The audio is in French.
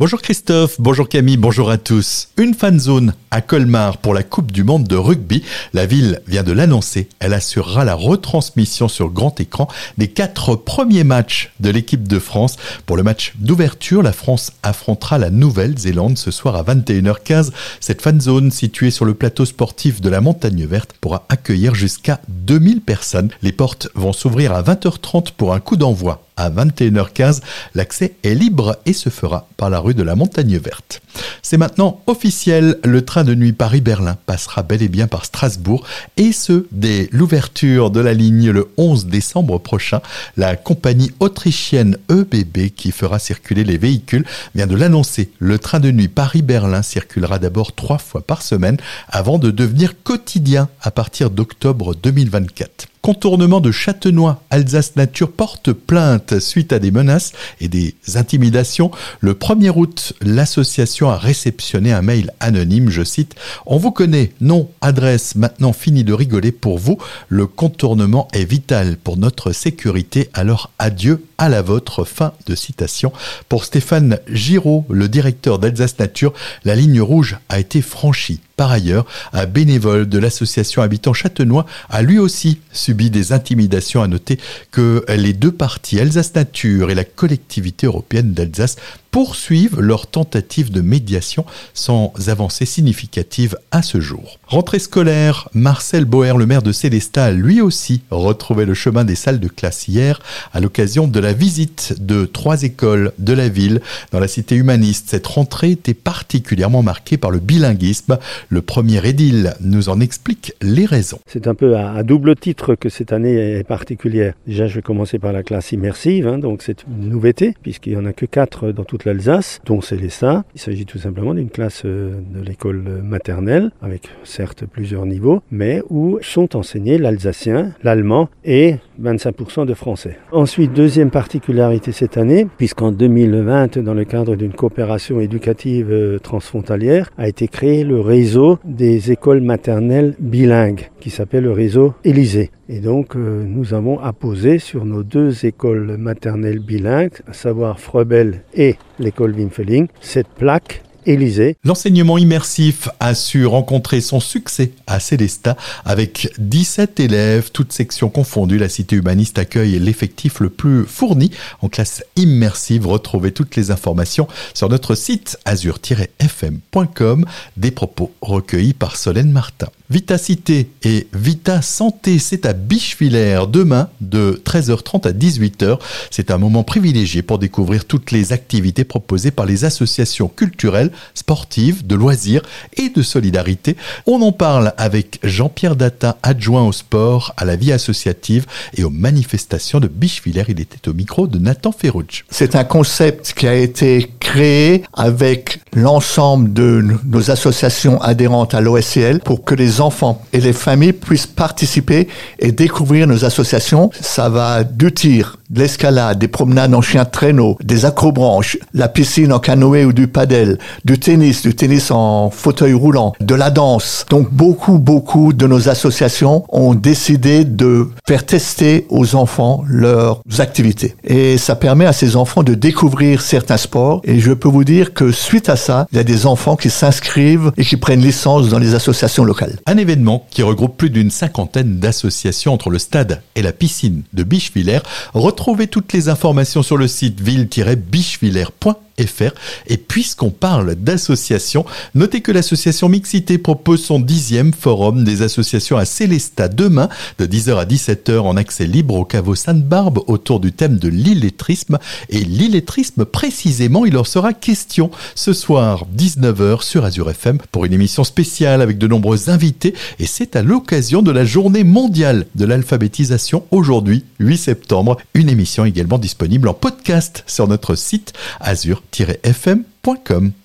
Bonjour Christophe, bonjour Camille, bonjour à tous. Une fan zone à Colmar pour la Coupe du Monde de rugby. La ville vient de l'annoncer. Elle assurera la retransmission sur grand écran des quatre premiers matchs de l'équipe de France. Pour le match d'ouverture, la France affrontera la Nouvelle-Zélande ce soir à 21h15. Cette fan zone située sur le plateau sportif de la Montagne Verte pourra accueillir jusqu'à 2000 personnes. Les portes vont s'ouvrir à 20h30 pour un coup d'envoi à 21h15. L'accès est libre et se fera par la rue de la Montagne Verte. C'est maintenant officiel, le train de nuit Paris-Berlin passera bel et bien par Strasbourg et ce, dès l'ouverture de la ligne le 11 décembre prochain. La compagnie autrichienne EBB qui fera circuler les véhicules vient de l'annoncer. Le train de nuit Paris-Berlin circulera d'abord trois fois par semaine avant de devenir quotidien à partir d'octobre 2024 contournement de Châtenois. Alsace Nature porte plainte suite à des menaces et des intimidations. Le 1er août, l'association a réceptionné un mail anonyme, je cite, On vous connaît, nom, adresse, maintenant fini de rigoler pour vous. Le contournement est vital pour notre sécurité, alors adieu à la vôtre. Fin de citation. Pour Stéphane Giraud, le directeur d'Alsace Nature, la ligne rouge a été franchie. Par ailleurs, un bénévole de l'association Habitants Châtenois a lui aussi subi des intimidations. À noter que les deux parties, Alsace Nature et la collectivité européenne d'Alsace, poursuivent leur tentative de médiation sans avancée significative à ce jour. Rentrée scolaire, Marcel Boer, le maire de Célestat, lui aussi retrouvé le chemin des salles de classe hier à l'occasion de la visite de trois écoles de la ville dans la cité humaniste. Cette rentrée était particulièrement marquée par le bilinguisme. Le premier édile nous en explique les raisons. C'est un peu à, double titre que cette année est particulière. Déjà, je vais commencer par la classe immersive, hein, donc c'est une nouveauté puisqu'il n'y en a que quatre dans toute l'Alsace, dont Célestin. Il s'agit tout simplement d'une classe euh, de l'école maternelle, avec certes plusieurs niveaux, mais où sont enseignés l'alsacien, l'allemand et 25% de français. Ensuite, deuxième particularité cette année, puisqu'en 2020, dans le cadre d'une coopération éducative euh, transfrontalière, a été créé le réseau des écoles maternelles bilingues, qui s'appelle le réseau Élysée. Et donc, euh, nous avons apposé sur nos deux écoles maternelles bilingues, à savoir Frebel et l'école Wimfeling, cette plaque L'enseignement immersif a su rencontrer son succès à Célestat avec 17 élèves, toutes sections confondues. La cité humaniste accueille l'effectif le plus fourni en classe immersive. Retrouvez toutes les informations sur notre site azur-fm.com. Des propos recueillis par Solène Martin. Vitacité et Vita Santé, c'est à Bichevillers demain de 13h30 à 18h. C'est un moment privilégié pour découvrir toutes les activités proposées par les associations culturelles, sportives, de loisirs et de solidarité. On en parle avec Jean-Pierre Data, adjoint au sport, à la vie associative et aux manifestations de Bichevillers. Il était au micro de Nathan Ferrucci. C'est un concept qui a été créé avec l'ensemble de nos associations adhérentes à l'OSCL pour que les enfants et les familles puissent participer et découvrir nos associations. Ça va du tir, de l'escalade, des promenades en chien traîneau, des acrobranches, la piscine en canoë ou du padel, du tennis, du tennis en fauteuil roulant, de la danse. Donc beaucoup, beaucoup de nos associations ont décidé de faire tester aux enfants leurs activités. Et ça permet à ces enfants de découvrir certains sports. Et je peux vous dire que suite à il y a des enfants qui s'inscrivent et qui prennent licence dans les associations locales. Un événement qui regroupe plus d'une cinquantaine d'associations entre le stade et la piscine de Bichevillers. Retrouvez toutes les informations sur le site et puisqu'on parle d'associations, notez que l'association Mixité propose son dixième forum des associations à Célestat demain de 10h à 17h en accès libre au caveau Sainte-Barbe autour du thème de l'illettrisme. Et l'illettrisme, précisément, il en sera question ce soir 19h sur Azure FM pour une émission spéciale avec de nombreux invités. Et c'est à l'occasion de la journée mondiale de l'alphabétisation aujourd'hui, 8 septembre. Une émission également disponible en podcast sur notre site Azure fm.com.